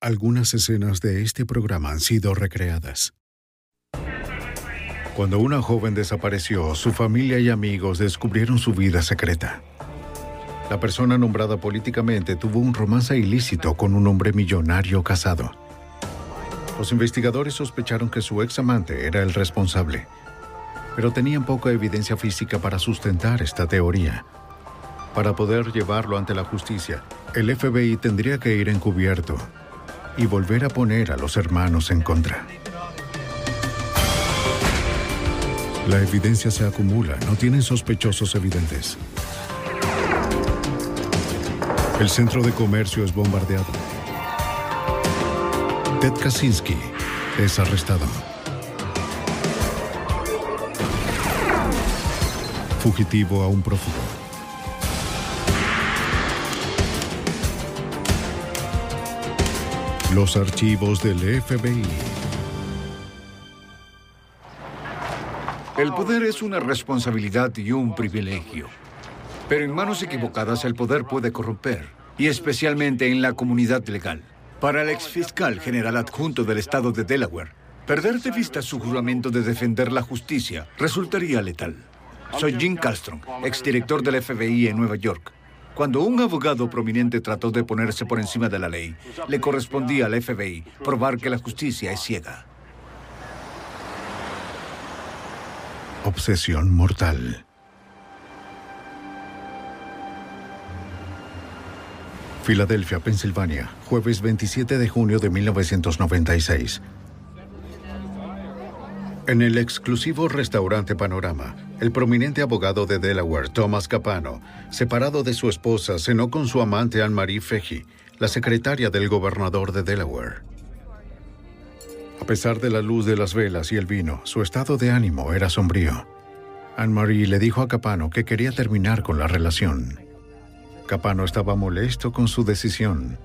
Algunas escenas de este programa han sido recreadas. Cuando una joven desapareció, su familia y amigos descubrieron su vida secreta. La persona nombrada políticamente tuvo un romance ilícito con un hombre millonario casado. Los investigadores sospecharon que su ex amante era el responsable, pero tenían poca evidencia física para sustentar esta teoría. Para poder llevarlo ante la justicia, el FBI tendría que ir encubierto y volver a poner a los hermanos en contra. La evidencia se acumula, no tienen sospechosos evidentes. El centro de comercio es bombardeado. Ted Kaczynski es arrestado. Fugitivo a un prófugo. Los archivos del FBI. El poder es una responsabilidad y un privilegio. Pero en manos equivocadas el poder puede corromper, y especialmente en la comunidad legal. Para el exfiscal general adjunto del estado de Delaware, perder de vista su juramento de defender la justicia resultaría letal. Soy Jim Castron, exdirector del FBI en Nueva York. Cuando un abogado prominente trató de ponerse por encima de la ley, le correspondía al FBI probar que la justicia es ciega. Obsesión mortal. Filadelfia, Pensilvania, jueves 27 de junio de 1996. En el exclusivo restaurante Panorama, el prominente abogado de Delaware, Thomas Capano, separado de su esposa, cenó con su amante Anne-Marie Feggi, la secretaria del gobernador de Delaware. A pesar de la luz de las velas y el vino, su estado de ánimo era sombrío. Anne-Marie le dijo a Capano que quería terminar con la relación. Capano estaba molesto con su decisión.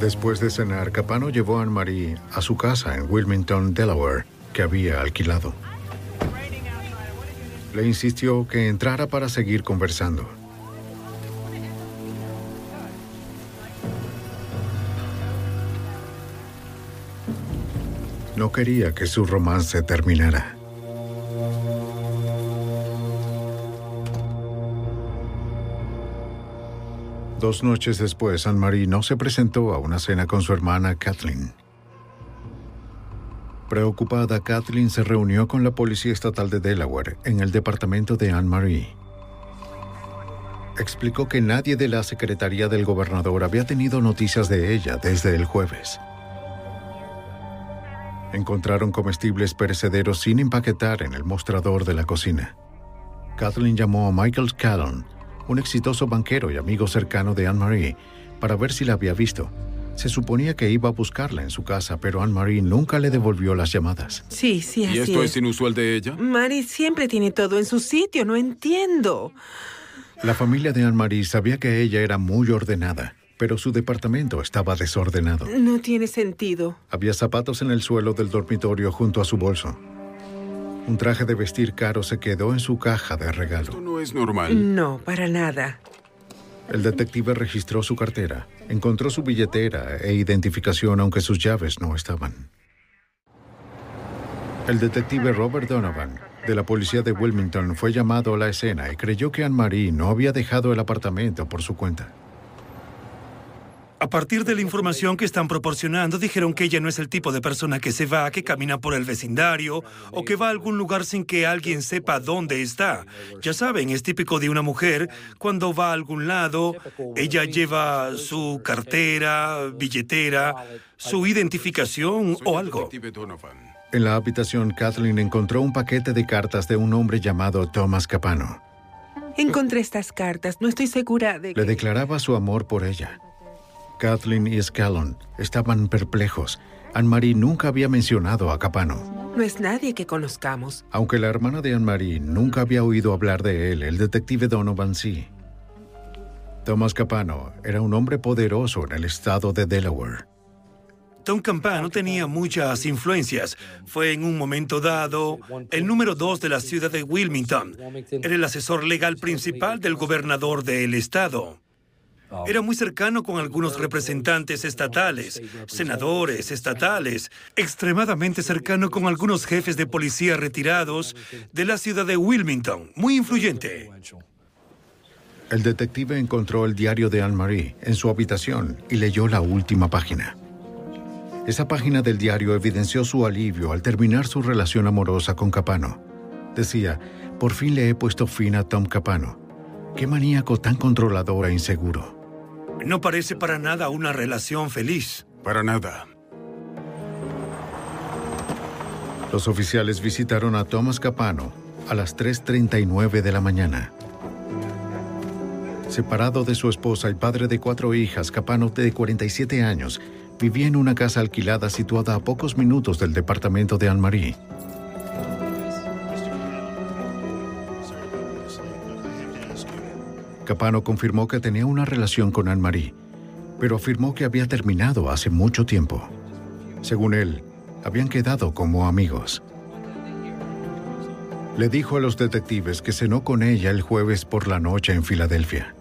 Después de cenar, Capano llevó a Anne-Marie a su casa en Wilmington, Delaware, que había alquilado. Le insistió que entrara para seguir conversando. No quería que su romance terminara. Dos noches después, Anne-Marie no se presentó a una cena con su hermana Kathleen. Preocupada, Kathleen se reunió con la Policía Estatal de Delaware en el departamento de Anne-Marie. Explicó que nadie de la Secretaría del Gobernador había tenido noticias de ella desde el jueves. Encontraron comestibles perecederos sin empaquetar en el mostrador de la cocina. Kathleen llamó a Michael Callon, un exitoso banquero y amigo cercano de Anne-Marie, para ver si la había visto. Se suponía que iba a buscarla en su casa, pero Anne-Marie nunca le devolvió las llamadas. Sí, sí, así ¿Y esto es es. inusual de ella? Mari siempre tiene todo en su sitio, no entiendo. La familia de Anne-Marie sabía que ella era muy ordenada, pero su departamento estaba desordenado. No tiene sentido. Había zapatos en el suelo del dormitorio junto a su bolso. Un traje de vestir caro se quedó en su caja de regalo. No es normal. No, para nada. El detective registró su cartera, encontró su billetera e identificación aunque sus llaves no estaban. El detective Robert Donovan, de la policía de Wilmington, fue llamado a la escena y creyó que Anne-Marie no había dejado el apartamento por su cuenta. A partir de la información que están proporcionando, dijeron que ella no es el tipo de persona que se va, que camina por el vecindario o que va a algún lugar sin que alguien sepa dónde está. Ya saben, es típico de una mujer cuando va a algún lado, ella lleva su cartera, billetera, su identificación o algo. En la habitación, Kathleen encontró un paquete de cartas de un hombre llamado Thomas Capano. Encontré estas cartas. No estoy segura de que... Le declaraba su amor por ella. Kathleen y Scallon estaban perplejos. Anne-Marie nunca había mencionado a Capano. No es nadie que conozcamos. Aunque la hermana de Anne-Marie nunca había oído hablar de él, el detective Donovan sí. Thomas Capano era un hombre poderoso en el estado de Delaware. Tom Campano tenía muchas influencias. Fue en un momento dado el número dos de la ciudad de Wilmington. Era el asesor legal principal del gobernador del estado. Era muy cercano con algunos representantes estatales, senadores estatales, extremadamente cercano con algunos jefes de policía retirados de la ciudad de Wilmington, muy influyente. El detective encontró el diario de Anne-Marie en su habitación y leyó la última página. Esa página del diario evidenció su alivio al terminar su relación amorosa con Capano. Decía, por fin le he puesto fin a Tom Capano. Qué maníaco tan controlador e inseguro. No parece para nada una relación feliz. Para nada. Los oficiales visitaron a Thomas Capano a las 3.39 de la mañana. Separado de su esposa y padre de cuatro hijas, Capano, de 47 años, vivía en una casa alquilada situada a pocos minutos del departamento de Anne-Marie. Capano confirmó que tenía una relación con Anne-Marie, pero afirmó que había terminado hace mucho tiempo. Según él, habían quedado como amigos. Le dijo a los detectives que cenó con ella el jueves por la noche en Filadelfia.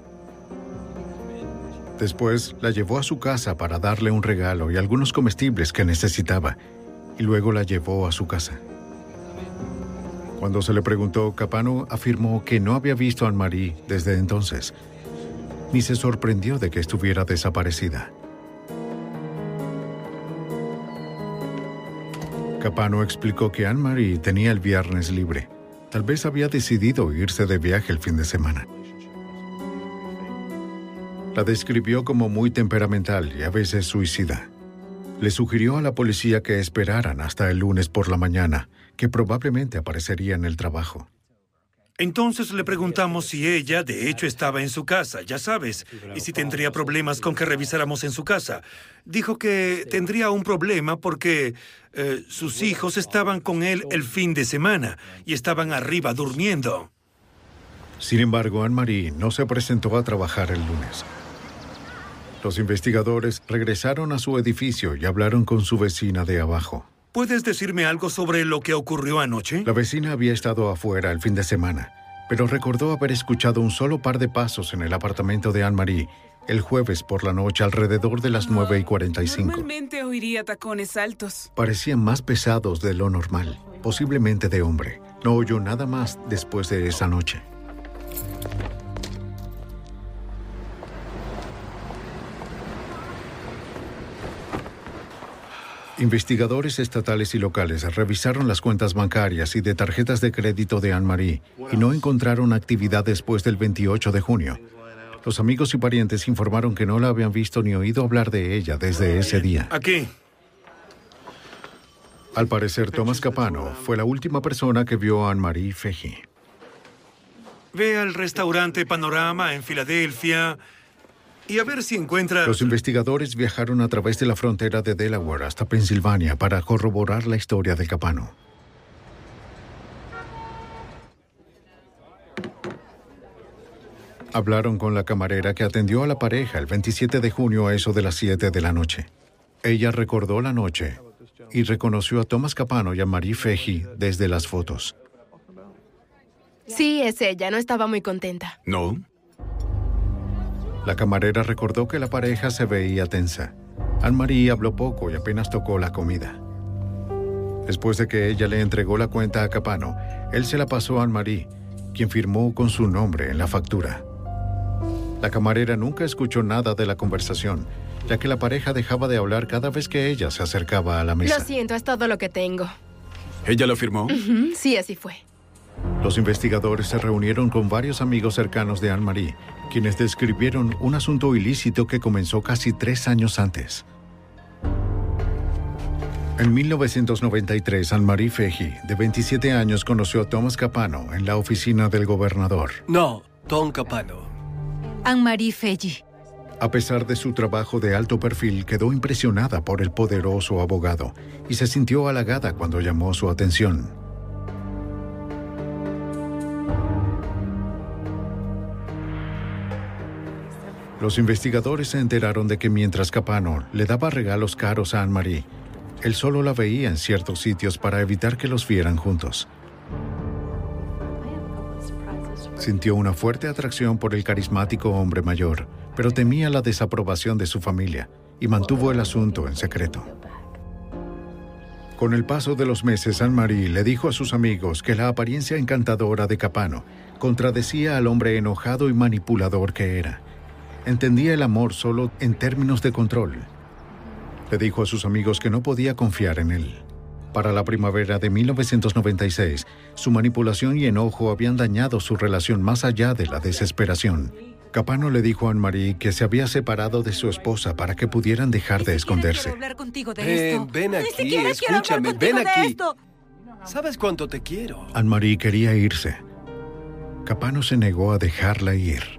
Después la llevó a su casa para darle un regalo y algunos comestibles que necesitaba, y luego la llevó a su casa. Cuando se le preguntó, Capano afirmó que no había visto a Anne-Marie desde entonces, ni se sorprendió de que estuviera desaparecida. Capano explicó que Anne-Marie tenía el viernes libre. Tal vez había decidido irse de viaje el fin de semana. La describió como muy temperamental y a veces suicida. Le sugirió a la policía que esperaran hasta el lunes por la mañana, que probablemente aparecería en el trabajo. Entonces le preguntamos si ella, de hecho, estaba en su casa, ya sabes, y si tendría problemas con que revisáramos en su casa. Dijo que tendría un problema porque eh, sus hijos estaban con él el fin de semana y estaban arriba durmiendo. Sin embargo, Anne-Marie no se presentó a trabajar el lunes. Los investigadores regresaron a su edificio y hablaron con su vecina de abajo. ¿Puedes decirme algo sobre lo que ocurrió anoche? La vecina había estado afuera el fin de semana, pero recordó haber escuchado un solo par de pasos en el apartamento de Anne-Marie el jueves por la noche alrededor de las 9 y 45. Normalmente oiría tacones altos. Parecían más pesados de lo normal, posiblemente de hombre. No oyó nada más después de esa noche. Investigadores estatales y locales revisaron las cuentas bancarias y de tarjetas de crédito de Anne-Marie y no encontraron actividad después del 28 de junio. Los amigos y parientes informaron que no la habían visto ni oído hablar de ella desde ese día. Aquí. Al parecer, Thomas Capano fue la última persona que vio a Anne-Marie Feji. Ve al restaurante Panorama en Filadelfia y a ver si encuentra... Los investigadores viajaron a través de la frontera de Delaware hasta Pensilvania para corroborar la historia de Capano. Hablaron con la camarera que atendió a la pareja el 27 de junio a eso de las 7 de la noche. Ella recordó la noche y reconoció a Thomas Capano y a Marie Feji desde las fotos. Sí, es ella. No estaba muy contenta. No. La camarera recordó que la pareja se veía tensa. Anne-Marie habló poco y apenas tocó la comida. Después de que ella le entregó la cuenta a Capano, él se la pasó a Anne-Marie, quien firmó con su nombre en la factura. La camarera nunca escuchó nada de la conversación ya que la pareja dejaba de hablar cada vez que ella se acercaba a la mesa. Lo siento, es todo lo que tengo. ¿Ella lo firmó? Sí, así fue. Los investigadores se reunieron con varios amigos cercanos de Anne-Marie, quienes describieron un asunto ilícito que comenzó casi tres años antes. En 1993, Anne-Marie Feji, de 27 años, conoció a Thomas Capano en la oficina del gobernador. No, Tom Capano. Anne-Marie Feji. A pesar de su trabajo de alto perfil, quedó impresionada por el poderoso abogado y se sintió halagada cuando llamó su atención. Los investigadores se enteraron de que mientras Capano le daba regalos caros a Anne-Marie, él solo la veía en ciertos sitios para evitar que los vieran juntos. Sintió una fuerte atracción por el carismático hombre mayor, pero temía la desaprobación de su familia y mantuvo el asunto en secreto. Con el paso de los meses, Anne-Marie le dijo a sus amigos que la apariencia encantadora de Capano contradecía al hombre enojado y manipulador que era. Entendía el amor solo en términos de control. Le dijo a sus amigos que no podía confiar en él. Para la primavera de 1996, su manipulación y enojo habían dañado su relación más allá de la desesperación. Capano le dijo a Anne-Marie que se había separado de su esposa para que pudieran dejar de esconderse. de Ven, aquí, escúchame, ven aquí. ¿Sabes cuánto te quiero? Anne-Marie quería irse. Capano se negó a dejarla ir.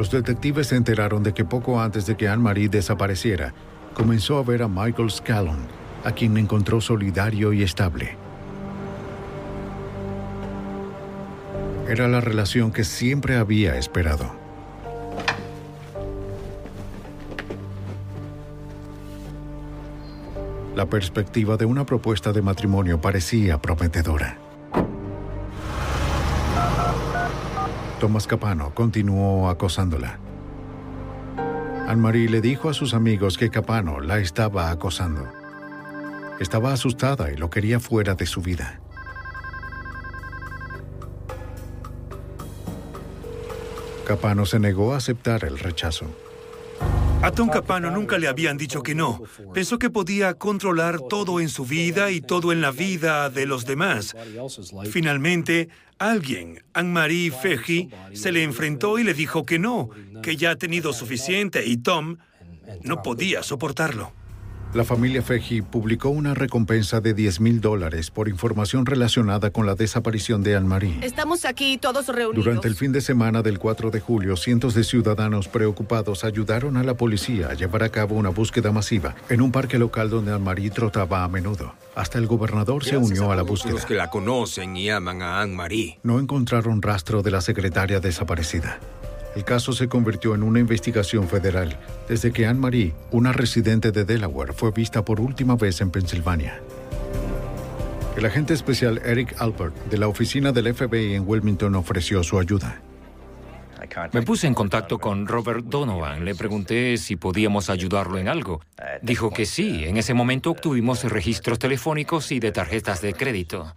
Los detectives se enteraron de que poco antes de que Anne-Marie desapareciera, comenzó a ver a Michael Scallon, a quien encontró solidario y estable. Era la relación que siempre había esperado. La perspectiva de una propuesta de matrimonio parecía prometedora. Tomás Capano continuó acosándola. Anne-Marie le dijo a sus amigos que Capano la estaba acosando. Estaba asustada y lo quería fuera de su vida. Capano se negó a aceptar el rechazo. A Tom Capano nunca le habían dicho que no. Pensó que podía controlar todo en su vida y todo en la vida de los demás. Finalmente, alguien, Anne-Marie Feji, se le enfrentó y le dijo que no, que ya ha tenido suficiente y Tom no podía soportarlo. La familia Feji publicó una recompensa de 10 mil dólares por información relacionada con la desaparición de Anne-Marie. Estamos aquí todos reunidos. Durante el fin de semana del 4 de julio, cientos de ciudadanos preocupados ayudaron a la policía a llevar a cabo una búsqueda masiva en un parque local donde Anne-Marie trotaba a menudo. Hasta el gobernador se unió a la búsqueda. Los que la conocen y aman a Anne-Marie. No encontraron rastro de la secretaria desaparecida. El caso se convirtió en una investigación federal desde que Anne-Marie, una residente de Delaware, fue vista por última vez en Pensilvania. El agente especial Eric Alpert de la oficina del FBI en Wilmington ofreció su ayuda. Me puse en contacto con Robert Donovan. Le pregunté si podíamos ayudarlo en algo. Dijo que sí. En ese momento obtuvimos registros telefónicos y de tarjetas de crédito.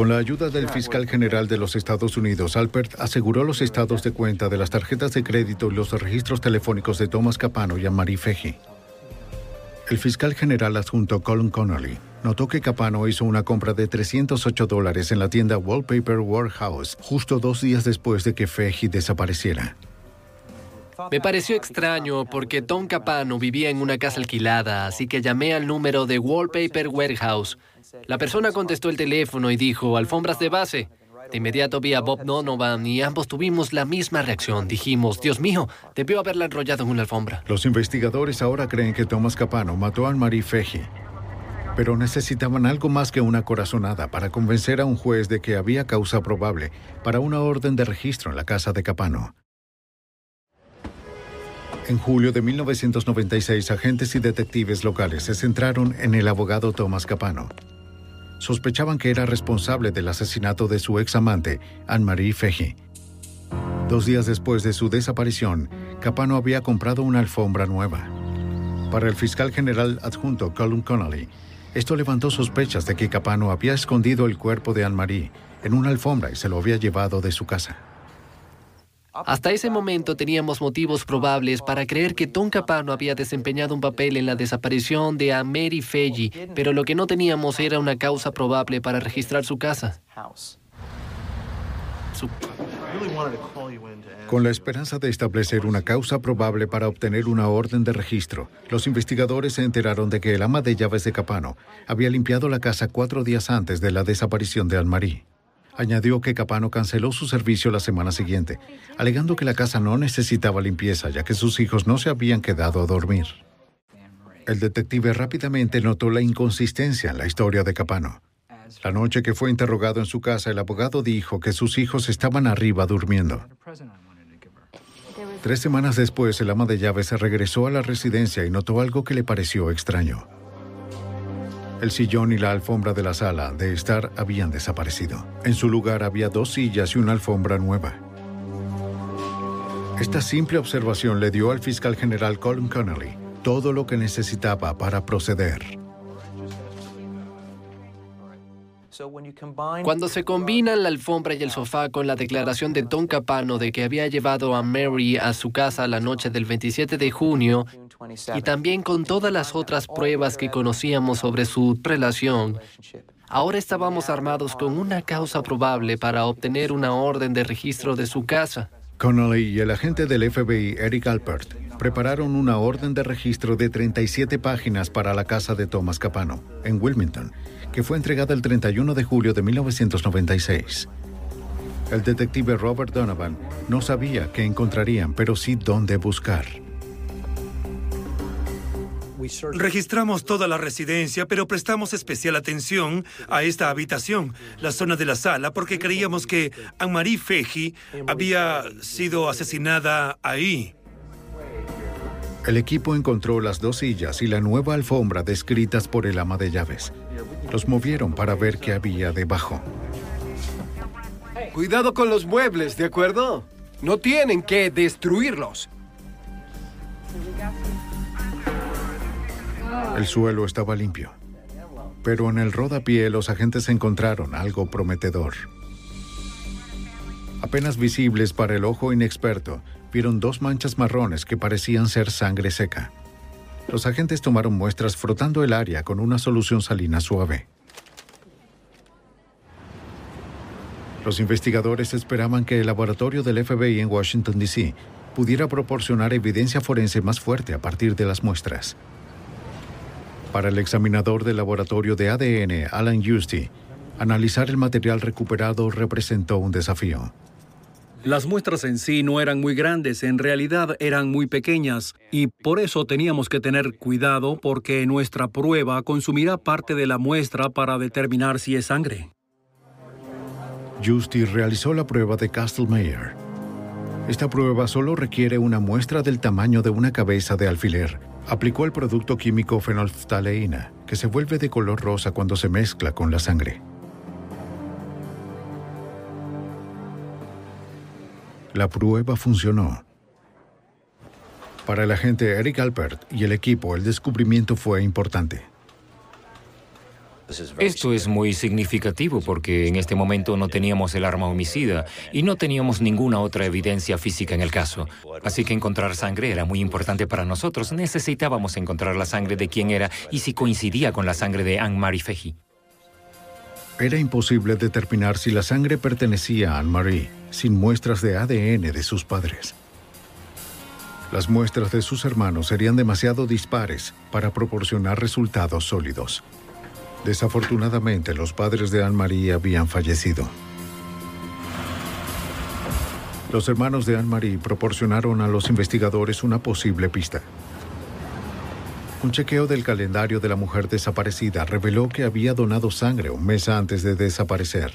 Con la ayuda del fiscal general de los Estados Unidos, Alpert aseguró los estados de cuenta de las tarjetas de crédito y los registros telefónicos de Thomas Capano y Anne-Marie Feji. El fiscal general adjunto Colin Connolly notó que Capano hizo una compra de 308 dólares en la tienda Wallpaper Warehouse justo dos días después de que Feji desapareciera. Me pareció extraño porque Tom Capano vivía en una casa alquilada, así que llamé al número de Wallpaper Warehouse. La persona contestó el teléfono y dijo, alfombras de base. De inmediato vi a Bob Donovan y ambos tuvimos la misma reacción. Dijimos, Dios mío, debió haberla enrollado en una alfombra. Los investigadores ahora creen que Thomas Capano mató a Anne-Marie Feji, pero necesitaban algo más que una corazonada para convencer a un juez de que había causa probable para una orden de registro en la casa de Capano. En julio de 1996, agentes y detectives locales se centraron en el abogado Thomas Capano. Sospechaban que era responsable del asesinato de su ex amante, Anne-Marie Feji. Dos días después de su desaparición, Capano había comprado una alfombra nueva. Para el fiscal general adjunto Colin Connolly, Esto levantó sospechas de que Capano había escondido el cuerpo de Anne-Marie en una alfombra y se lo había llevado de su casa. Hasta ese momento teníamos motivos probables para creer que Tom Capano había desempeñado un papel en la desaparición de Mary Feggi, pero lo que no teníamos era una causa probable para registrar su casa. Con la esperanza de establecer una causa probable para obtener una orden de registro, los investigadores se enteraron de que el ama de llaves de Capano había limpiado la casa cuatro días antes de la desaparición de Anne-Marie. Añadió que Capano canceló su servicio la semana siguiente, alegando que la casa no necesitaba limpieza ya que sus hijos no se habían quedado a dormir. El detective rápidamente notó la inconsistencia en la historia de Capano. La noche que fue interrogado en su casa, el abogado dijo que sus hijos estaban arriba durmiendo. Tres semanas después, el ama de llaves regresó a la residencia y notó algo que le pareció extraño. El sillón y la alfombra de la sala de estar habían desaparecido. En su lugar había dos sillas y una alfombra nueva. Esta simple observación le dio al fiscal general Colin Connolly todo lo que necesitaba para proceder. Cuando se combinan la alfombra y el sofá con la declaración de Tom Capano de que había llevado a Mary a su casa la noche del 27 de junio, y también con todas las otras pruebas que conocíamos sobre su relación, ahora estábamos armados con una causa probable para obtener una orden de registro de su casa. Connolly y el agente del FBI, Eric Alpert, prepararon una orden de registro de 37 páginas para la casa de Thomas Capano, en Wilmington, que fue entregada el 31 de julio de 1996. El detective Robert Donovan no sabía qué encontrarían, pero sí dónde buscar. Registramos toda la residencia, pero prestamos especial atención a esta habitación, la zona de la sala, porque creíamos que Anne-Marie Feggi había sido asesinada ahí. El equipo encontró las dos sillas y la nueva alfombra descritas por el ama de llaves. Los movieron para ver qué había debajo. Cuidado con los muebles, ¿de acuerdo? No tienen que destruirlos. El suelo estaba limpio. Pero en el rodapié los agentes encontraron algo prometedor. Apenas visibles para el ojo inexperto, vieron dos manchas marrones que parecían ser sangre seca. Los agentes tomaron muestras frotando el área con una solución salina suave. Los investigadores esperaban que el laboratorio del FBI en Washington, D.C. pudiera proporcionar evidencia forense más fuerte a partir de las muestras. Para el examinador del laboratorio de ADN, Alan Justy, analizar el material recuperado representó un desafío. Las muestras en sí no eran muy grandes, en realidad eran muy pequeñas, y por eso teníamos que tener cuidado porque nuestra prueba consumirá parte de la muestra para determinar si es sangre. Justy realizó la prueba de Castlemeyer. Esta prueba solo requiere una muestra del tamaño de una cabeza de alfiler. Aplicó el producto químico fenolftaleína, que se vuelve de color rosa cuando se mezcla con la sangre. La prueba funcionó. Para el agente Eric Alpert y el equipo, el descubrimiento fue importante. Esto es muy significativo porque en este momento no teníamos el arma homicida y no teníamos ninguna otra evidencia física en el caso. Así que encontrar sangre era muy importante para nosotros. Necesitábamos encontrar la sangre de quién era y si coincidía con la sangre de Anne-Marie Feggi. Era imposible determinar si la sangre pertenecía a Anne-Marie sin muestras de ADN de sus padres. Las muestras de sus hermanos serían demasiado dispares para proporcionar resultados sólidos. Desafortunadamente, los padres de Anne-Marie habían fallecido. Los hermanos de Anne-Marie proporcionaron a los investigadores una posible pista. Un chequeo del calendario de la mujer desaparecida reveló que había donado sangre un mes antes de desaparecer.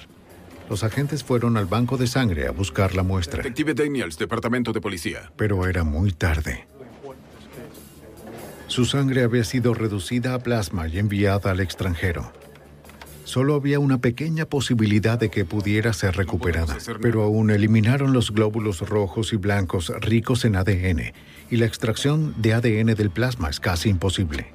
Los agentes fueron al banco de sangre a buscar la muestra, Detective Daniels, Departamento de Policía. pero era muy tarde. Su sangre había sido reducida a plasma y enviada al extranjero. Solo había una pequeña posibilidad de que pudiera ser recuperada, pero aún eliminaron los glóbulos rojos y blancos ricos en ADN, y la extracción de ADN del plasma es casi imposible.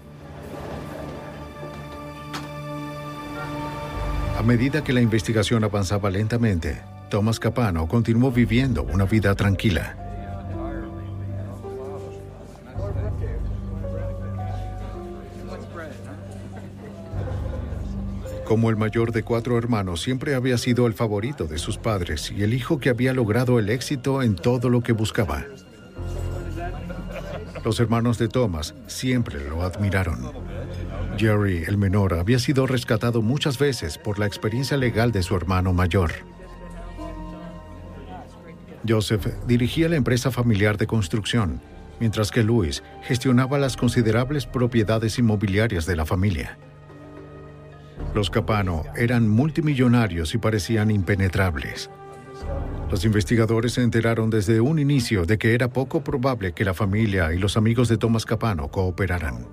A medida que la investigación avanzaba lentamente, Thomas Capano continuó viviendo una vida tranquila. Como el mayor de cuatro hermanos, siempre había sido el favorito de sus padres y el hijo que había logrado el éxito en todo lo que buscaba. Los hermanos de Thomas siempre lo admiraron. Jerry, el menor, había sido rescatado muchas veces por la experiencia legal de su hermano mayor. Joseph dirigía la empresa familiar de construcción, mientras que Louis gestionaba las considerables propiedades inmobiliarias de la familia. Los Capano eran multimillonarios y parecían impenetrables. Los investigadores se enteraron desde un inicio de que era poco probable que la familia y los amigos de Thomas Capano cooperaran.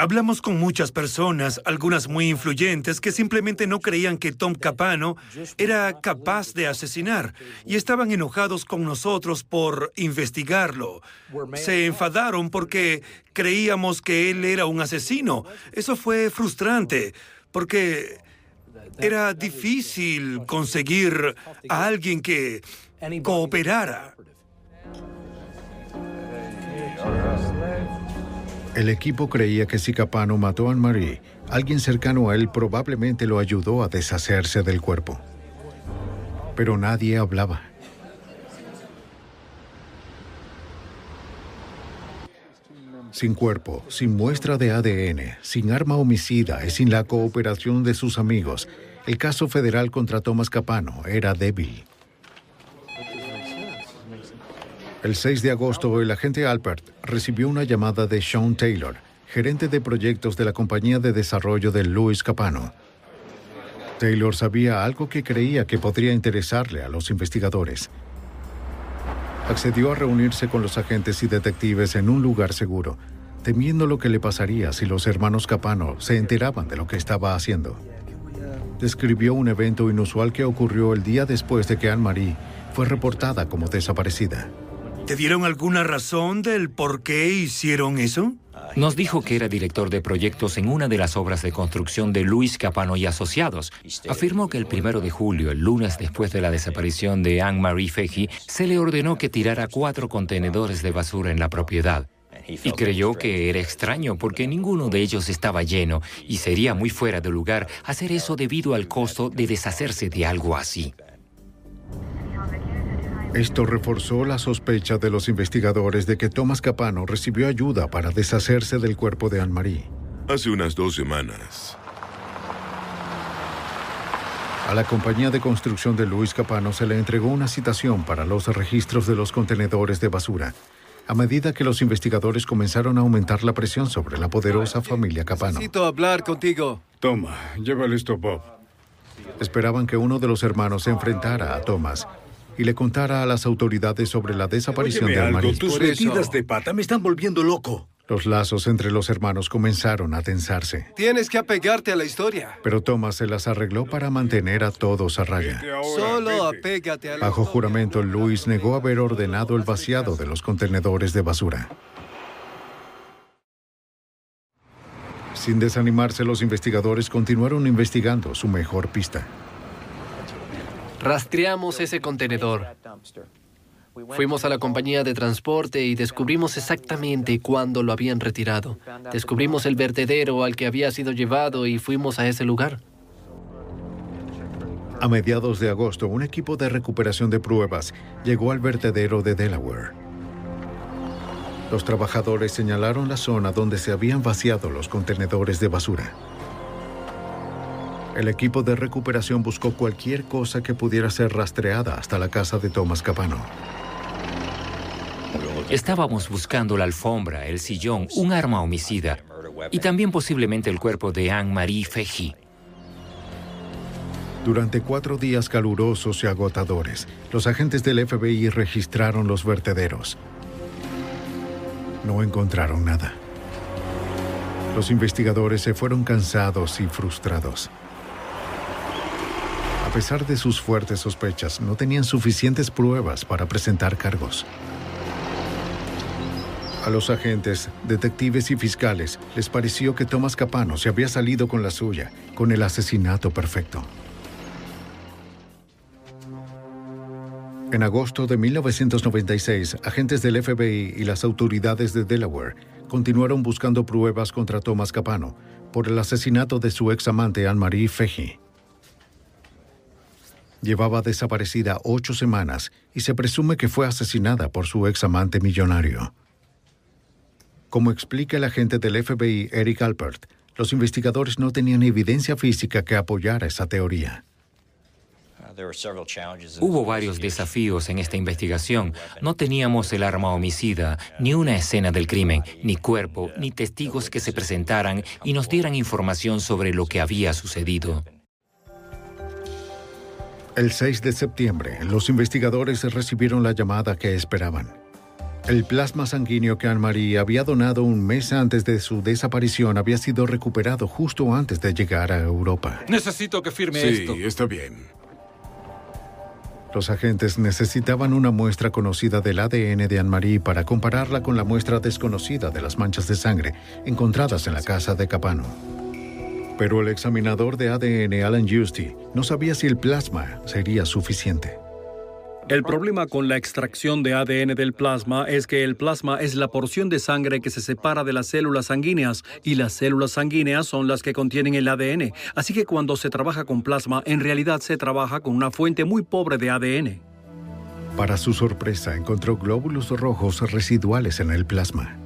Hablamos con muchas personas, algunas muy influyentes, que simplemente no creían que Tom Capano era capaz de asesinar y estaban enojados con nosotros por investigarlo. Se enfadaron porque creíamos que él era un asesino. Eso fue frustrante porque era difícil conseguir a alguien que cooperara. El equipo creía que si Capano mató a Anne-Marie, alguien cercano a él probablemente lo ayudó a deshacerse del cuerpo. Pero nadie hablaba. Sin cuerpo, sin muestra de ADN, sin arma homicida y sin la cooperación de sus amigos, el caso federal contra Thomas Capano era débil. El 6 de agosto, el agente Alpert recibió una llamada de Sean Taylor, gerente de proyectos de la compañía de desarrollo de Louis Capano. Taylor sabía algo que creía que podría interesarle a los investigadores. Accedió a reunirse con los agentes y detectives en un lugar seguro, temiendo lo que le pasaría si los hermanos Capano se enteraban de lo que estaba haciendo. Describió un evento inusual que ocurrió el día después de que Anne-Marie fue reportada como desaparecida. ¿Te dieron alguna razón del por qué hicieron eso? Nos dijo que era director de proyectos en una de las obras de construcción de Luis Capano y Asociados. Afirmó que el primero de julio, el lunes después de la desaparición de Anne-Marie Feji, se le ordenó que tirara cuatro contenedores de basura en la propiedad. Y creyó que era extraño porque ninguno de ellos estaba lleno y sería muy fuera de lugar hacer eso debido al costo de deshacerse de algo así. Esto reforzó la sospecha de los investigadores de que Thomas Capano recibió ayuda para deshacerse del cuerpo de Anne-Marie. Hace unas dos semanas. A la compañía de construcción de Luis Capano se le entregó una citación para los registros de los contenedores de basura, a medida que los investigadores comenzaron a aumentar la presión sobre la poderosa familia Capano. Necesito hablar contigo. Toma, llévale esto, Bob. Esperaban que uno de los hermanos se enfrentara a Thomas y le contara a las autoridades sobre la desaparición Óyeme de algo, tus metidas de pata me están volviendo loco. Los lazos entre los hermanos comenzaron a tensarse, Tienes que apegarte a la historia. pero Thomas se las arregló para mantener a todos a raya. Solo apégate a la Bajo juramento, Luis negó haber ordenado el vaciado de los contenedores de basura. Sin desanimarse, los investigadores continuaron investigando su mejor pista. Rastreamos ese contenedor. Fuimos a la compañía de transporte y descubrimos exactamente cuándo lo habían retirado. Descubrimos el vertedero al que había sido llevado y fuimos a ese lugar. A mediados de agosto, un equipo de recuperación de pruebas llegó al vertedero de Delaware. Los trabajadores señalaron la zona donde se habían vaciado los contenedores de basura. El equipo de recuperación buscó cualquier cosa que pudiera ser rastreada hasta la casa de Thomas Capano. Estábamos buscando la alfombra, el sillón, un arma homicida y también posiblemente el cuerpo de Anne-Marie Feji. Durante cuatro días calurosos y agotadores, los agentes del FBI registraron los vertederos. No encontraron nada. Los investigadores se fueron cansados y frustrados. A pesar de sus fuertes sospechas, no tenían suficientes pruebas para presentar cargos. A los agentes, detectives y fiscales les pareció que Thomas Capano se había salido con la suya, con el asesinato perfecto. En agosto de 1996, agentes del FBI y las autoridades de Delaware continuaron buscando pruebas contra Thomas Capano por el asesinato de su ex amante Anne-Marie Feji. Llevaba desaparecida ocho semanas y se presume que fue asesinada por su ex amante millonario. Como explica el agente del FBI Eric Alpert, los investigadores no tenían evidencia física que apoyara esa teoría. Hubo varios desafíos en esta investigación. No teníamos el arma homicida, ni una escena del crimen, ni cuerpo, ni testigos que se presentaran y nos dieran información sobre lo que había sucedido. El 6 de septiembre, los investigadores recibieron la llamada que esperaban. El plasma sanguíneo que Anne-Marie había donado un mes antes de su desaparición había sido recuperado justo antes de llegar a Europa. Necesito que firme sí, esto. Sí, está bien. Los agentes necesitaban una muestra conocida del ADN de Anne-Marie para compararla con la muestra desconocida de las manchas de sangre encontradas en la casa de Capano. Pero el examinador de ADN, Alan Justy, no sabía si el plasma sería suficiente. El problema con la extracción de ADN del plasma es que el plasma es la porción de sangre que se separa de las células sanguíneas y las células sanguíneas son las que contienen el ADN. Así que cuando se trabaja con plasma, en realidad se trabaja con una fuente muy pobre de ADN. Para su sorpresa, encontró glóbulos rojos residuales en el plasma.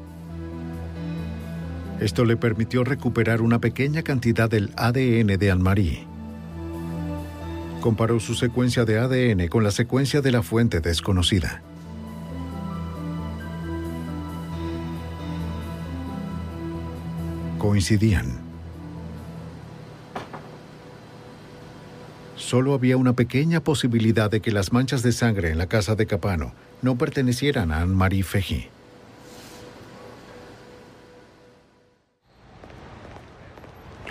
Esto le permitió recuperar una pequeña cantidad del ADN de Anne-Marie. Comparó su secuencia de ADN con la secuencia de la fuente desconocida. Coincidían. Solo había una pequeña posibilidad de que las manchas de sangre en la casa de Capano no pertenecieran a Anne-Marie Feji.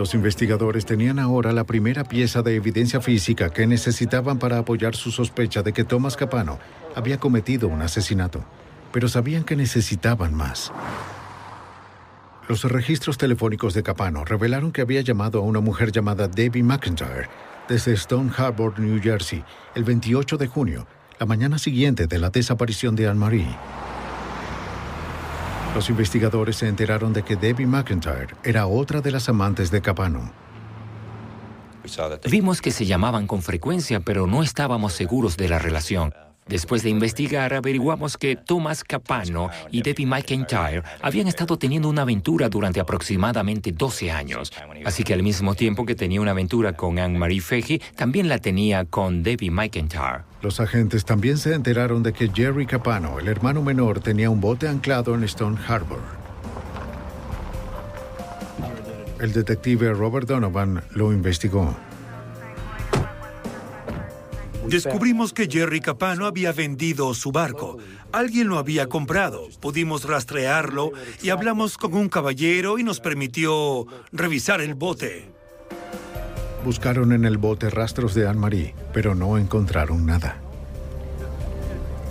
Los investigadores tenían ahora la primera pieza de evidencia física que necesitaban para apoyar su sospecha de que Thomas Capano había cometido un asesinato, pero sabían que necesitaban más. Los registros telefónicos de Capano revelaron que había llamado a una mujer llamada Debbie McIntyre desde Stone Harbor, New Jersey, el 28 de junio, la mañana siguiente de la desaparición de Anne-Marie. Los investigadores se enteraron de que Debbie McIntyre era otra de las amantes de Capano. Vimos que se llamaban con frecuencia, pero no estábamos seguros de la relación. Después de investigar, averiguamos que Thomas Capano y Debbie McIntyre habían estado teniendo una aventura durante aproximadamente 12 años. Así que al mismo tiempo que tenía una aventura con Anne-Marie Feji, también la tenía con Debbie McIntyre. Los agentes también se enteraron de que Jerry Capano, el hermano menor, tenía un bote anclado en Stone Harbor. El detective Robert Donovan lo investigó. Descubrimos que Jerry Capano había vendido su barco. Alguien lo había comprado. Pudimos rastrearlo y hablamos con un caballero y nos permitió revisar el bote. Buscaron en el bote rastros de Anne-Marie, pero no encontraron nada.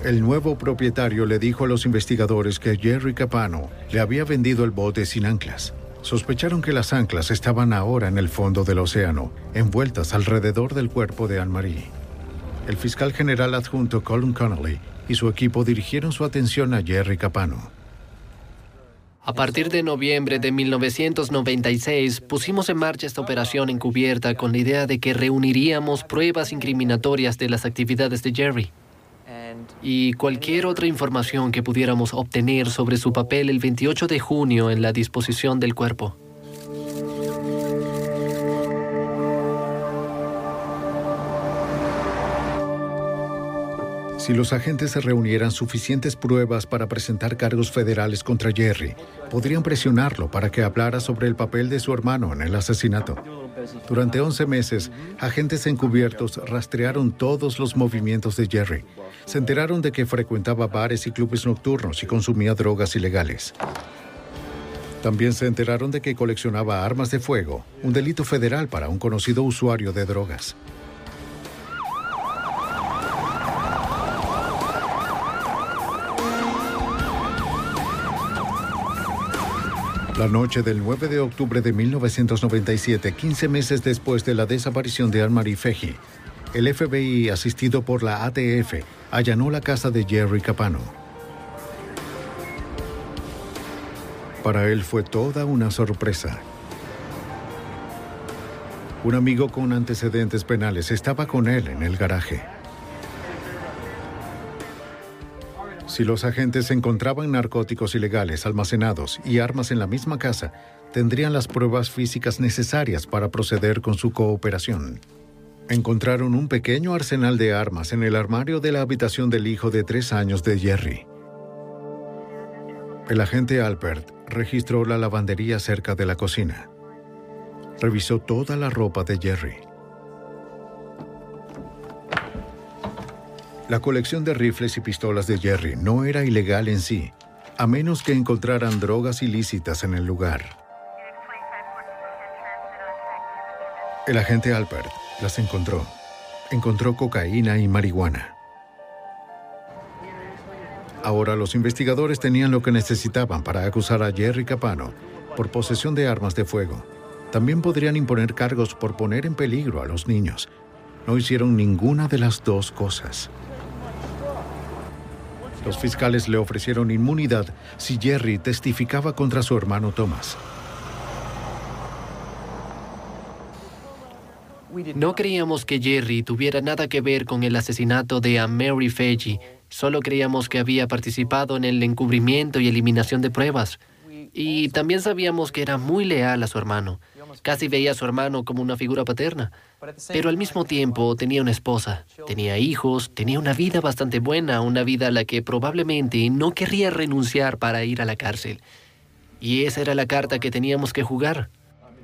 El nuevo propietario le dijo a los investigadores que Jerry Capano le había vendido el bote sin anclas. Sospecharon que las anclas estaban ahora en el fondo del océano, envueltas alrededor del cuerpo de Anne-Marie. El fiscal general adjunto Colin Connolly y su equipo dirigieron su atención a Jerry Capano. A partir de noviembre de 1996 pusimos en marcha esta operación encubierta con la idea de que reuniríamos pruebas incriminatorias de las actividades de Jerry y cualquier otra información que pudiéramos obtener sobre su papel el 28 de junio en la disposición del cuerpo. Si los agentes se reunieran suficientes pruebas para presentar cargos federales contra Jerry, podrían presionarlo para que hablara sobre el papel de su hermano en el asesinato. Durante 11 meses, agentes encubiertos rastrearon todos los movimientos de Jerry. Se enteraron de que frecuentaba bares y clubes nocturnos y consumía drogas ilegales. También se enteraron de que coleccionaba armas de fuego, un delito federal para un conocido usuario de drogas. La noche del 9 de octubre de 1997, 15 meses después de la desaparición de Anne-Marie Feggi, el FBI, asistido por la ATF, allanó la casa de Jerry Capano. Para él fue toda una sorpresa. Un amigo con antecedentes penales estaba con él en el garaje. Si los agentes encontraban narcóticos ilegales almacenados y armas en la misma casa, tendrían las pruebas físicas necesarias para proceder con su cooperación. Encontraron un pequeño arsenal de armas en el armario de la habitación del hijo de tres años de Jerry. El agente Albert registró la lavandería cerca de la cocina. Revisó toda la ropa de Jerry. La colección de rifles y pistolas de Jerry no era ilegal en sí, a menos que encontraran drogas ilícitas en el lugar. El agente Albert las encontró. Encontró cocaína y marihuana. Ahora los investigadores tenían lo que necesitaban para acusar a Jerry Capano por posesión de armas de fuego. También podrían imponer cargos por poner en peligro a los niños. No hicieron ninguna de las dos cosas. Los fiscales le ofrecieron inmunidad si Jerry testificaba contra su hermano Thomas. No creíamos que Jerry tuviera nada que ver con el asesinato de Mary Feggi. Solo creíamos que había participado en el encubrimiento y eliminación de pruebas. Y también sabíamos que era muy leal a su hermano. Casi veía a su hermano como una figura paterna. Pero al mismo tiempo tenía una esposa, tenía hijos, tenía una vida bastante buena, una vida a la que probablemente no querría renunciar para ir a la cárcel. Y esa era la carta que teníamos que jugar.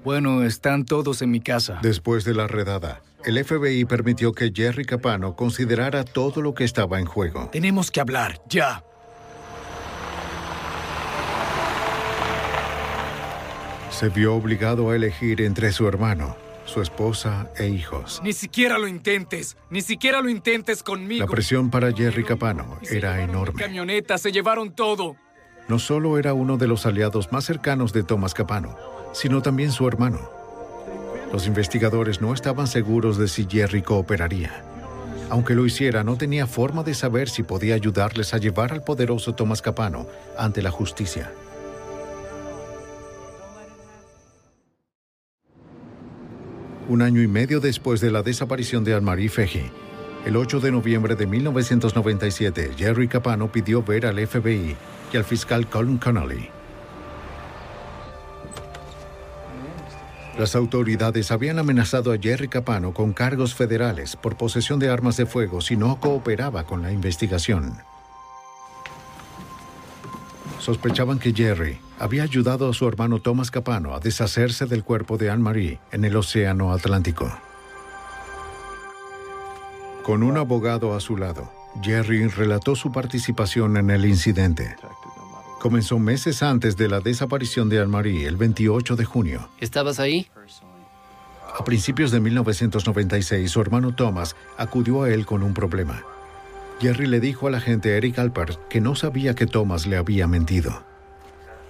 Bueno, están todos en mi casa. Después de la redada, el FBI permitió que Jerry Capano considerara todo lo que estaba en juego. Tenemos que hablar, ya. Se vio obligado a elegir entre su hermano, su esposa e hijos. Ni siquiera lo intentes, ni siquiera lo intentes conmigo. La presión para Jerry Capano era enorme. Camionetas se llevaron todo. No solo era uno de los aliados más cercanos de Thomas Capano, sino también su hermano. Los investigadores no estaban seguros de si Jerry cooperaría. Aunque lo hiciera, no tenía forma de saber si podía ayudarles a llevar al poderoso Thomas Capano ante la justicia. Un año y medio después de la desaparición de Anne-Marie Feggi, el 8 de noviembre de 1997, Jerry Capano pidió ver al FBI y al fiscal Colin Connolly. Las autoridades habían amenazado a Jerry Capano con cargos federales por posesión de armas de fuego si no cooperaba con la investigación. Sospechaban que Jerry había ayudado a su hermano Thomas Capano a deshacerse del cuerpo de Anne-Marie en el Océano Atlántico. Con un abogado a su lado, Jerry relató su participación en el incidente. Comenzó meses antes de la desaparición de Anne-Marie, el 28 de junio. ¿Estabas ahí? A principios de 1996, su hermano Thomas acudió a él con un problema. Jerry le dijo al agente Eric Alpert que no sabía que Thomas le había mentido.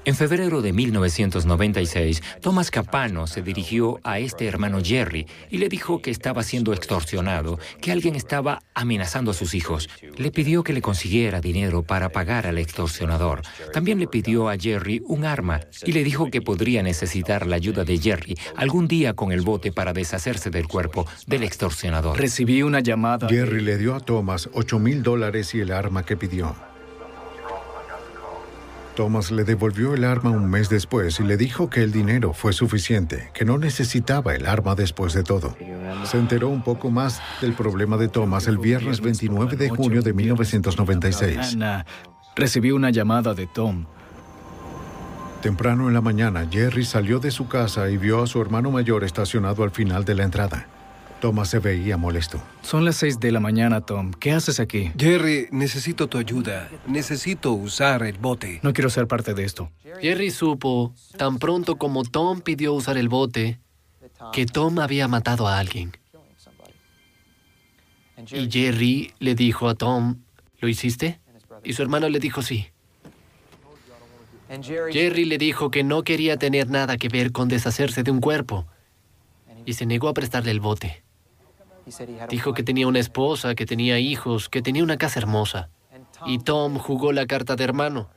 En febrero de 1996, Thomas Capano se dirigió a este hermano Jerry y le dijo que estaba siendo extorsionado, que alguien estaba amenazando a sus hijos. Le pidió que le consiguiera dinero para pagar al extorsionador. También le pidió a Jerry un arma y le dijo que podría necesitar la ayuda de Jerry algún día con el bote para deshacerse del cuerpo del extorsionador. Recibí una llamada. Jerry le dio a Thomas 8 mil dólares y el arma que pidió. Thomas le devolvió el arma un mes después y le dijo que el dinero fue suficiente, que no necesitaba el arma después de todo. Se enteró un poco más del problema de Thomas el viernes 29 de junio de 1996. Recibí una llamada de Tom. Temprano en la mañana, Jerry salió de su casa y vio a su hermano mayor estacionado al final de la entrada. Thomas se veía molesto. Son las seis de la mañana, Tom. ¿Qué haces aquí? Jerry, necesito tu ayuda. Necesito usar el bote. No quiero ser parte de esto. Jerry supo, tan pronto como Tom pidió usar el bote, que Tom había matado a alguien. Y Jerry le dijo a Tom, ¿lo hiciste? Y su hermano le dijo sí. Jerry le dijo que no quería tener nada que ver con deshacerse de un cuerpo y se negó a prestarle el bote. Dijo que tenía una esposa, que tenía hijos, que tenía una casa hermosa. Y Tom jugó la carta de hermano.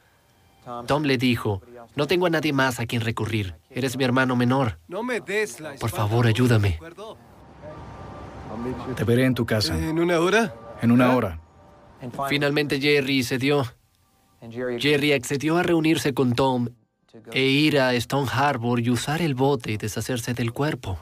Tom le dijo, no tengo a nadie más a quien recurrir. Eres mi hermano menor. No me des la Por favor, ayúdame. Te veré en tu casa. ¿En una hora? En una hora. Finalmente Jerry cedió. Jerry accedió a reunirse con Tom e ir a Stone Harbor y usar el bote y deshacerse del cuerpo.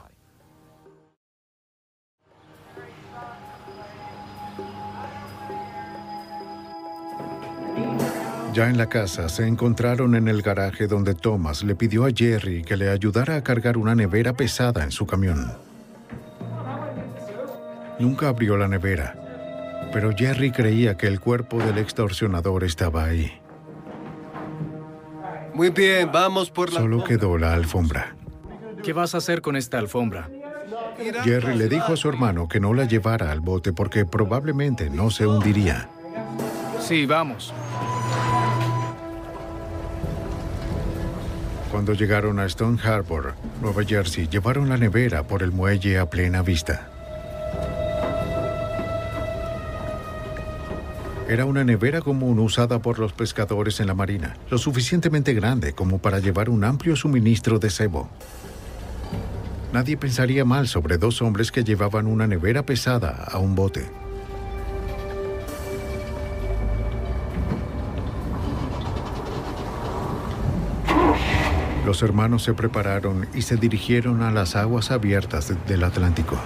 Ya en la casa se encontraron en el garaje donde Thomas le pidió a Jerry que le ayudara a cargar una nevera pesada en su camión. Nunca abrió la nevera, pero Jerry creía que el cuerpo del extorsionador estaba ahí. Muy bien, vamos por la... Solo quedó la alfombra. ¿Qué vas a hacer con esta alfombra? Jerry le dijo a su hermano que no la llevara al bote porque probablemente no se hundiría. Sí, vamos. Cuando llegaron a Stone Harbor, Nueva Jersey, llevaron la nevera por el muelle a plena vista. Era una nevera común usada por los pescadores en la marina, lo suficientemente grande como para llevar un amplio suministro de cebo. Nadie pensaría mal sobre dos hombres que llevaban una nevera pesada a un bote. Los hermanos se prepararon y se dirigieron a las aguas abiertas del Atlántico.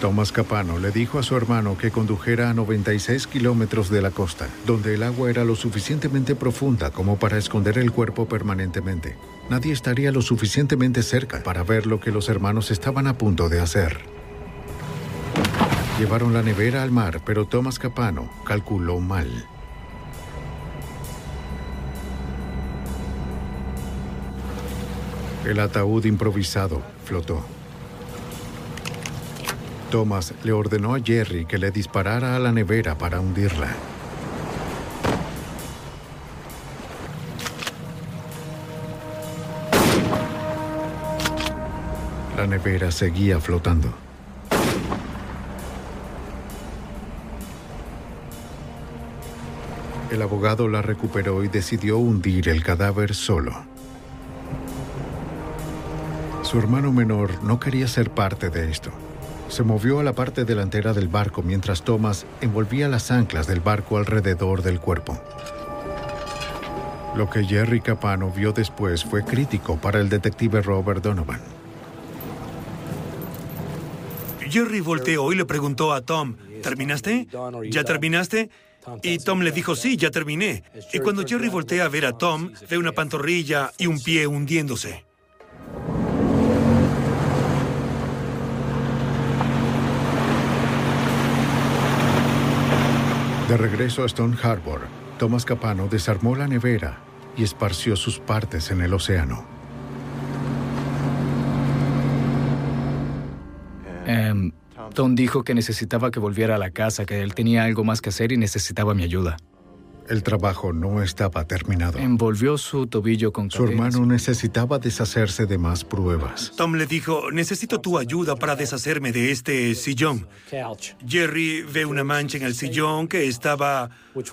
Tomás Capano le dijo a su hermano que condujera a 96 kilómetros de la costa, donde el agua era lo suficientemente profunda como para esconder el cuerpo permanentemente. Nadie estaría lo suficientemente cerca para ver lo que los hermanos estaban a punto de hacer. Llevaron la nevera al mar, pero Tomás Capano calculó mal. El ataúd improvisado flotó. Thomas le ordenó a Jerry que le disparara a la nevera para hundirla. La nevera seguía flotando. El abogado la recuperó y decidió hundir el cadáver solo. Su hermano menor no quería ser parte de esto. Se movió a la parte delantera del barco mientras Thomas envolvía las anclas del barco alrededor del cuerpo. Lo que Jerry Capano vio después fue crítico para el detective Robert Donovan. Jerry volteó y le preguntó a Tom, ¿terminaste? ¿Ya terminaste? Y Tom le dijo, sí, ya terminé. Y cuando Jerry voltea a ver a Tom, ve una pantorrilla y un pie hundiéndose. De regreso a Stone Harbor, Thomas Capano desarmó la nevera y esparció sus partes en el océano. Em, Tom dijo que necesitaba que volviera a la casa, que él tenía algo más que hacer y necesitaba mi ayuda. El trabajo no estaba terminado. Envolvió su tobillo con Su hermano necesitaba deshacerse de más pruebas. Tom le dijo, necesito tu ayuda para deshacerme de este sillón. Jerry ve una mancha en el sillón que estaba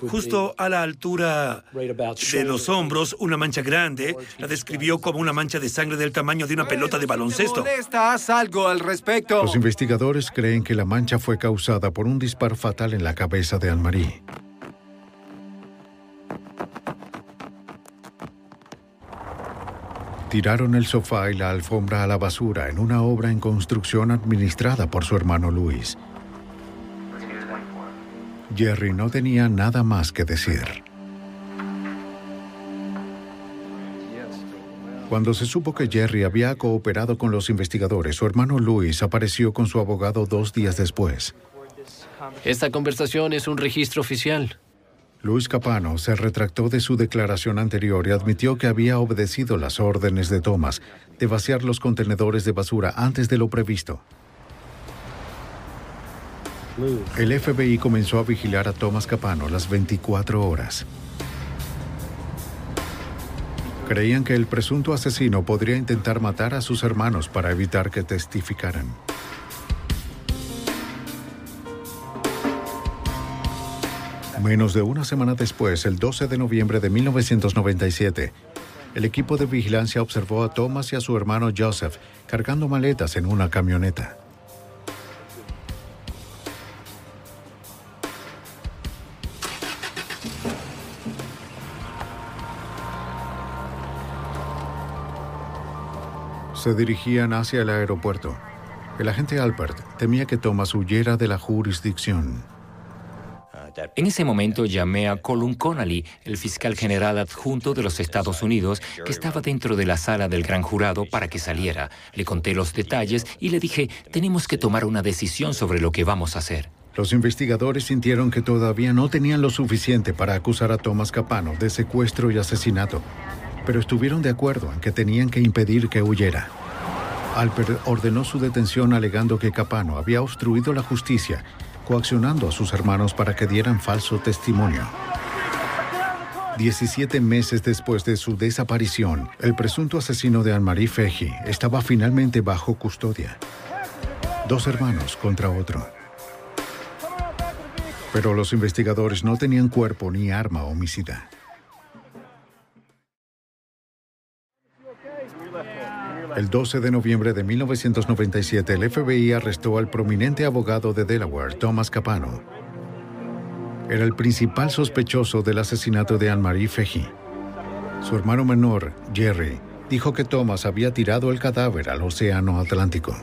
justo a la altura de los hombros, una mancha grande. La describió como una mancha de sangre del tamaño de una pelota de baloncesto. Haz algo al respecto. Los investigadores creen que la mancha fue causada por un disparo fatal en la cabeza de Anne-Marie. Tiraron el sofá y la alfombra a la basura en una obra en construcción administrada por su hermano Luis. Jerry no tenía nada más que decir. Cuando se supo que Jerry había cooperado con los investigadores, su hermano Luis apareció con su abogado dos días después. Esta conversación es un registro oficial. Luis Capano se retractó de su declaración anterior y admitió que había obedecido las órdenes de Thomas de vaciar los contenedores de basura antes de lo previsto. El FBI comenzó a vigilar a Thomas Capano las 24 horas. Creían que el presunto asesino podría intentar matar a sus hermanos para evitar que testificaran. Menos de una semana después, el 12 de noviembre de 1997, el equipo de vigilancia observó a Thomas y a su hermano Joseph cargando maletas en una camioneta. Se dirigían hacia el aeropuerto. El agente Albert temía que Thomas huyera de la jurisdicción. En ese momento llamé a Colin Connolly, el fiscal general adjunto de los Estados Unidos, que estaba dentro de la sala del gran jurado para que saliera. Le conté los detalles y le dije, tenemos que tomar una decisión sobre lo que vamos a hacer. Los investigadores sintieron que todavía no tenían lo suficiente para acusar a Thomas Capano de secuestro y asesinato, pero estuvieron de acuerdo en que tenían que impedir que huyera. Alpert ordenó su detención alegando que Capano había obstruido la justicia coaccionando a sus hermanos para que dieran falso testimonio. 17 meses después de su desaparición, el presunto asesino de Anne-Marie Feji estaba finalmente bajo custodia. Dos hermanos contra otro. Pero los investigadores no tenían cuerpo ni arma homicida. El 12 de noviembre de 1997, el FBI arrestó al prominente abogado de Delaware, Thomas Capano. Era el principal sospechoso del asesinato de Anne-Marie Feji. Su hermano menor, Jerry, dijo que Thomas había tirado el cadáver al Océano Atlántico.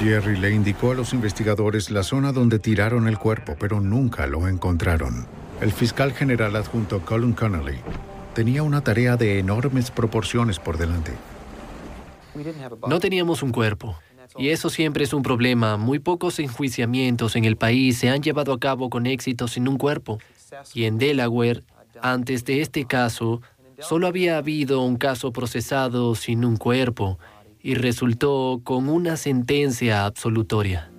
Jerry le indicó a los investigadores la zona donde tiraron el cuerpo, pero nunca lo encontraron. El fiscal general adjunto Colin Connolly tenía una tarea de enormes proporciones por delante. No teníamos un cuerpo. Y eso siempre es un problema. Muy pocos enjuiciamientos en el país se han llevado a cabo con éxito sin un cuerpo. Y en Delaware, antes de este caso, solo había habido un caso procesado sin un cuerpo y resultó con una sentencia absolutoria.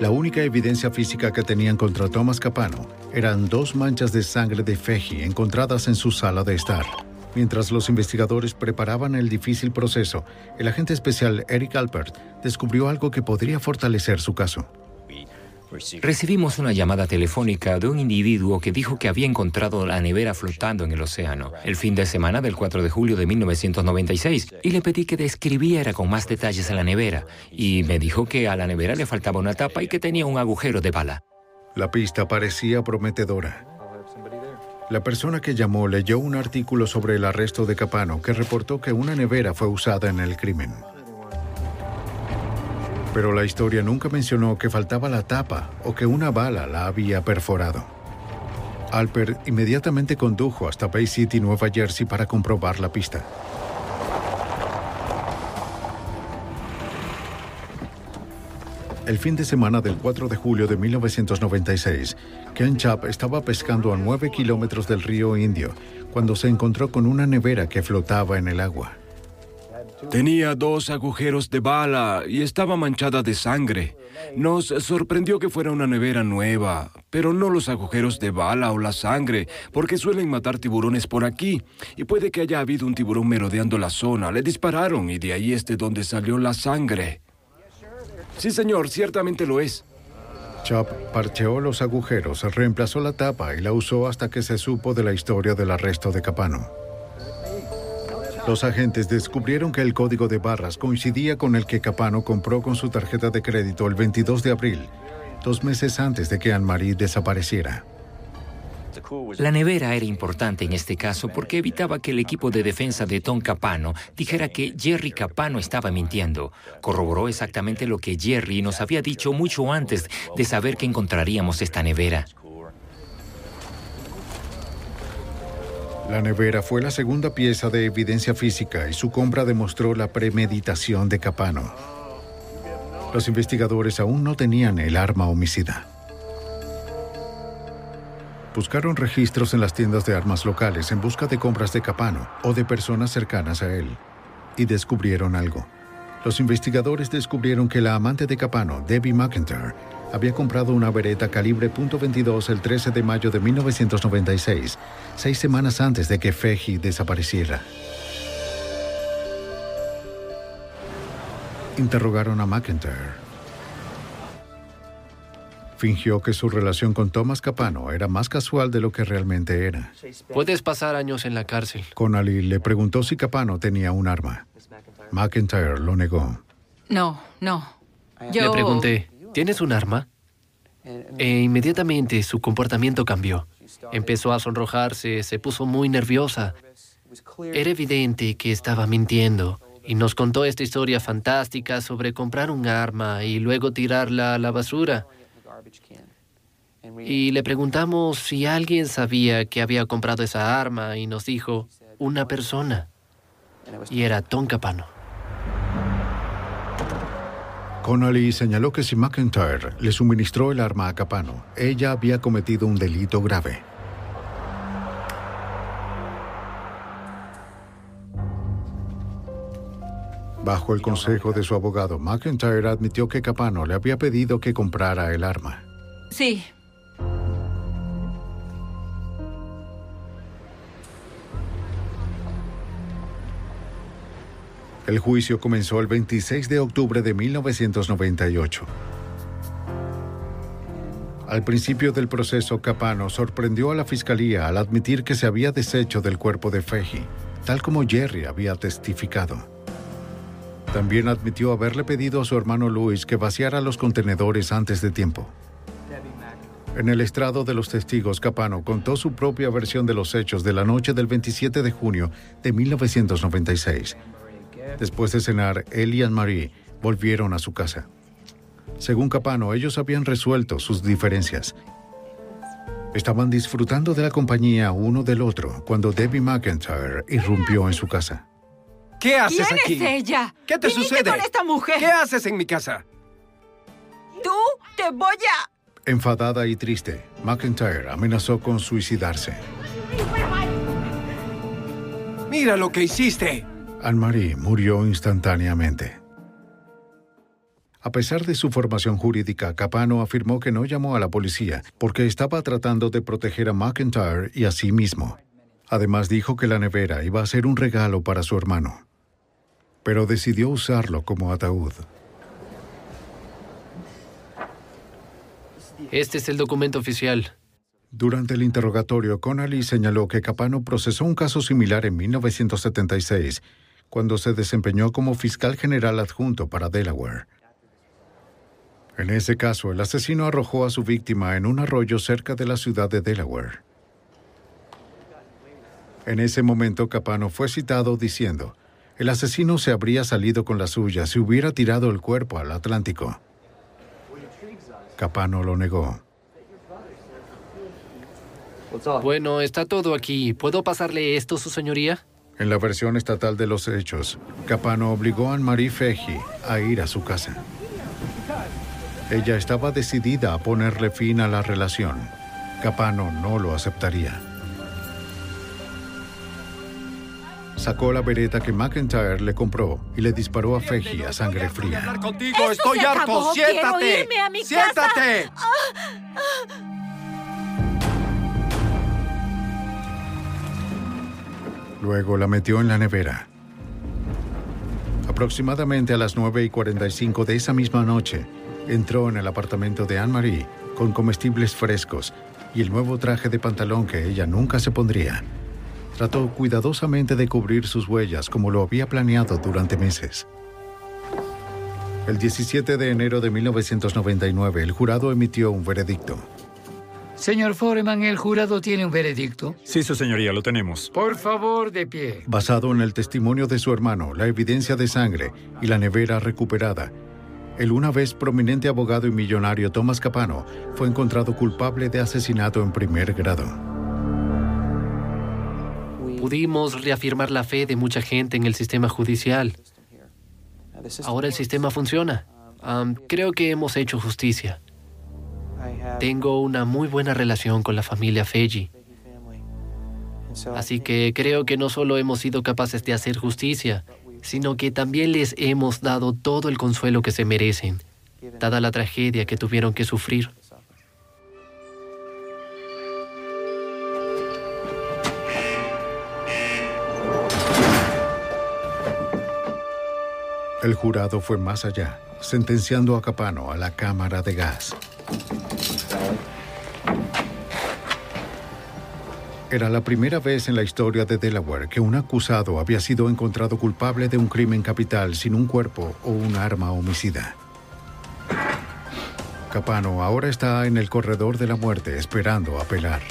La única evidencia física que tenían contra Thomas Capano eran dos manchas de sangre de Feji encontradas en su sala de estar. Mientras los investigadores preparaban el difícil proceso, el agente especial Eric Alpert descubrió algo que podría fortalecer su caso. Recibimos una llamada telefónica de un individuo que dijo que había encontrado la nevera flotando en el océano el fin de semana del 4 de julio de 1996 y le pedí que describiera con más detalles a la nevera y me dijo que a la nevera le faltaba una tapa y que tenía un agujero de bala. La pista parecía prometedora. La persona que llamó leyó un artículo sobre el arresto de Capano que reportó que una nevera fue usada en el crimen. Pero la historia nunca mencionó que faltaba la tapa o que una bala la había perforado. Alpert inmediatamente condujo hasta Bay City, Nueva Jersey, para comprobar la pista. El fin de semana del 4 de julio de 1996, Ken Chap estaba pescando a 9 kilómetros del río Indio cuando se encontró con una nevera que flotaba en el agua. Tenía dos agujeros de bala y estaba manchada de sangre. Nos sorprendió que fuera una nevera nueva, pero no los agujeros de bala o la sangre, porque suelen matar tiburones por aquí. Y puede que haya habido un tiburón merodeando la zona. Le dispararon y de ahí es de donde salió la sangre. Sí, señor, ciertamente lo es. Chop parcheó los agujeros, reemplazó la tapa y la usó hasta que se supo de la historia del arresto de Capano. Los agentes descubrieron que el código de barras coincidía con el que Capano compró con su tarjeta de crédito el 22 de abril, dos meses antes de que Anne-Marie desapareciera. La nevera era importante en este caso porque evitaba que el equipo de defensa de Tom Capano dijera que Jerry Capano estaba mintiendo. Corroboró exactamente lo que Jerry nos había dicho mucho antes de saber que encontraríamos esta nevera. La nevera fue la segunda pieza de evidencia física y su compra demostró la premeditación de Capano. Los investigadores aún no tenían el arma homicida. Buscaron registros en las tiendas de armas locales en busca de compras de Capano o de personas cercanas a él. y descubrieron algo. Los investigadores descubrieron que la amante de Capano, Debbie McIntyre, había comprado una vereta calibre .22 el 13 de mayo de 1996, seis semanas antes de que Feji desapareciera. Interrogaron a McIntyre. Fingió que su relación con Thomas Capano era más casual de lo que realmente era. Puedes pasar años en la cárcel. Connolly le preguntó si Capano tenía un arma. McIntyre lo negó. No, no. Yo... Le pregunté, ¿tienes un arma? E inmediatamente su comportamiento cambió. Empezó a sonrojarse, se puso muy nerviosa. Era evidente que estaba mintiendo y nos contó esta historia fantástica sobre comprar un arma y luego tirarla a la basura. Y le preguntamos si alguien sabía que había comprado esa arma y nos dijo, una persona. Y era Tom Capano. Connolly señaló que si McIntyre le suministró el arma a Capano, ella había cometido un delito grave. Bajo el consejo de su abogado, McIntyre admitió que Capano le había pedido que comprara el arma. Sí. El juicio comenzó el 26 de octubre de 1998. Al principio del proceso, Capano sorprendió a la fiscalía al admitir que se había deshecho del cuerpo de Feji, tal como Jerry había testificado. También admitió haberle pedido a su hermano Luis que vaciara los contenedores antes de tiempo. En el estrado de los testigos, Capano contó su propia versión de los hechos de la noche del 27 de junio de 1996. Después de cenar, él y Anne-Marie volvieron a su casa. Según Capano, ellos habían resuelto sus diferencias. Estaban disfrutando de la compañía uno del otro cuando Debbie McIntyre irrumpió en su casa. ¿Qué haces ¿Quién aquí? es ella? ¿Qué te ¿Viniste sucede? con esta mujer? ¿Qué haces en mi casa? Tú te voy a... Enfadada y triste, McIntyre amenazó con suicidarse. Mira lo que hiciste. Anne-Marie murió instantáneamente. A pesar de su formación jurídica, Capano afirmó que no llamó a la policía porque estaba tratando de proteger a McIntyre y a sí mismo. Además dijo que la nevera iba a ser un regalo para su hermano, pero decidió usarlo como ataúd. Este es el documento oficial. Durante el interrogatorio, Connolly señaló que Capano procesó un caso similar en 1976, cuando se desempeñó como fiscal general adjunto para Delaware. En ese caso, el asesino arrojó a su víctima en un arroyo cerca de la ciudad de Delaware. En ese momento, Capano fue citado diciendo, el asesino se habría salido con la suya si hubiera tirado el cuerpo al Atlántico. Capano lo negó. Bueno, está todo aquí. ¿Puedo pasarle esto, su señoría? En la versión estatal de los hechos, Capano obligó a Anne-Marie Feji a ir a su casa. Ella estaba decidida a ponerle fin a la relación. Capano no lo aceptaría. Sacó la vereta que McIntyre le compró y le disparó a Feji a sangre fría. contigo, ¡Esto estoy harto. Siéntate. Siéntate. Luego la metió en la nevera. Aproximadamente a las 9 y 45 de esa misma noche, entró en el apartamento de Anne-Marie con comestibles frescos y el nuevo traje de pantalón que ella nunca se pondría. Trató cuidadosamente de cubrir sus huellas como lo había planeado durante meses. El 17 de enero de 1999, el jurado emitió un veredicto. Señor Foreman, el jurado tiene un veredicto. Sí, su señoría, lo tenemos. Por favor, de pie. Basado en el testimonio de su hermano, la evidencia de sangre y la nevera recuperada, el una vez prominente abogado y millonario Thomas Capano fue encontrado culpable de asesinato en primer grado. Pudimos reafirmar la fe de mucha gente en el sistema judicial. Ahora el sistema funciona. Creo que hemos hecho justicia. Tengo una muy buena relación con la familia Feji. Así que creo que no solo hemos sido capaces de hacer justicia, sino que también les hemos dado todo el consuelo que se merecen, dada la tragedia que tuvieron que sufrir. El jurado fue más allá, sentenciando a Capano a la cámara de gas. Era la primera vez en la historia de Delaware que un acusado había sido encontrado culpable de un crimen capital sin un cuerpo o un arma homicida. Capano ahora está en el corredor de la muerte esperando apelar.